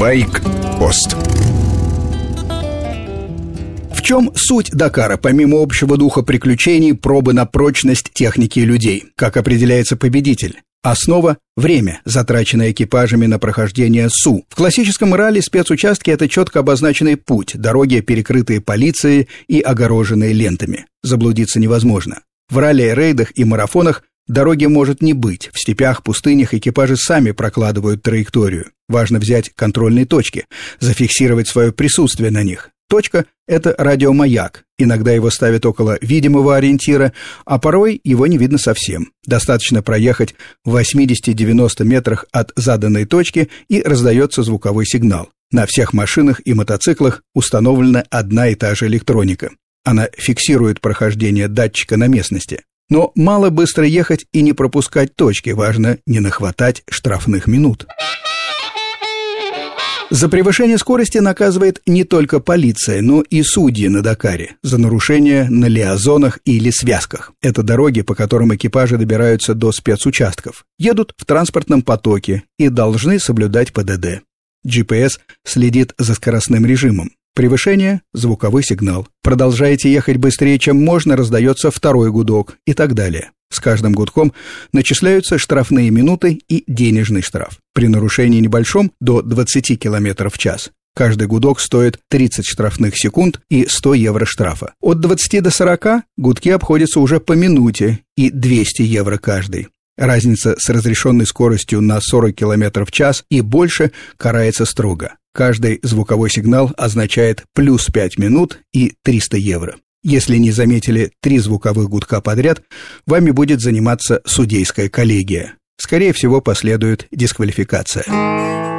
Байк-пост В чем суть Дакара, помимо общего духа приключений, пробы на прочность техники и людей? Как определяется победитель? Основа – время, затраченное экипажами на прохождение СУ. В классическом ралли спецучастки – это четко обозначенный путь, дороги, перекрытые полицией и огороженные лентами. Заблудиться невозможно. В ралли-рейдах и марафонах дороги может не быть. В степях, пустынях экипажи сами прокладывают траекторию. Важно взять контрольные точки, зафиксировать свое присутствие на них. Точка – это радиомаяк. Иногда его ставят около видимого ориентира, а порой его не видно совсем. Достаточно проехать в 80-90 метрах от заданной точки и раздается звуковой сигнал. На всех машинах и мотоциклах установлена одна и та же электроника. Она фиксирует прохождение датчика на местности. Но мало быстро ехать и не пропускать точки, важно не нахватать штрафных минут. За превышение скорости наказывает не только полиция, но и судьи на Дакаре за нарушения на лиазонах или связках. Это дороги, по которым экипажи добираются до спецучастков, едут в транспортном потоке и должны соблюдать ПДД. GPS следит за скоростным режимом. Превышение – звуковой сигнал. Продолжаете ехать быстрее, чем можно, раздается второй гудок и так далее. С каждым гудком начисляются штрафные минуты и денежный штраф. При нарушении небольшом до 20 км в час. Каждый гудок стоит 30 штрафных секунд и 100 евро штрафа. От 20 до 40 гудки обходятся уже по минуте и 200 евро каждый. Разница с разрешенной скоростью на 40 км в час и больше карается строго. Каждый звуковой сигнал означает плюс 5 минут и 300 евро. Если не заметили три звуковых гудка подряд, вами будет заниматься судейская коллегия. Скорее всего, последует дисквалификация.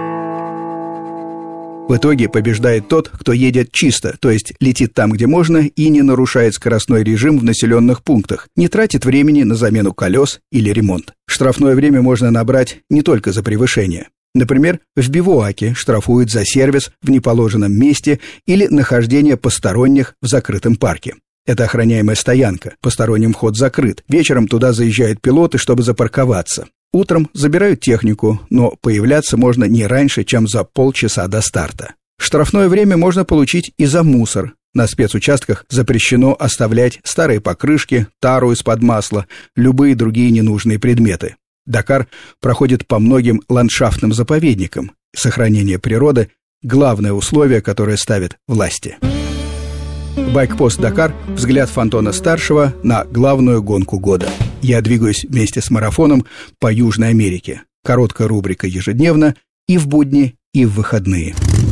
В итоге побеждает тот, кто едет чисто, то есть летит там, где можно, и не нарушает скоростной режим в населенных пунктах, не тратит времени на замену колес или ремонт. Штрафное время можно набрать не только за превышение. Например, в бивуаке штрафуют за сервис в неположенном месте или нахождение посторонних в закрытом парке. Это охраняемая стоянка, посторонним вход закрыт. Вечером туда заезжают пилоты, чтобы запарковаться. Утром забирают технику, но появляться можно не раньше, чем за полчаса до старта. Штрафное время можно получить и за мусор. На спецучастках запрещено оставлять старые покрышки, тару из-под масла, любые другие ненужные предметы. Дакар проходит по многим ландшафтным заповедникам. Сохранение природы – главное условие, которое ставят власти. Байкпост Дакар – взгляд Фонтона-старшего на главную гонку года. Я двигаюсь вместе с марафоном по Южной Америке. Короткая рубрика ежедневно и в будни, и в выходные –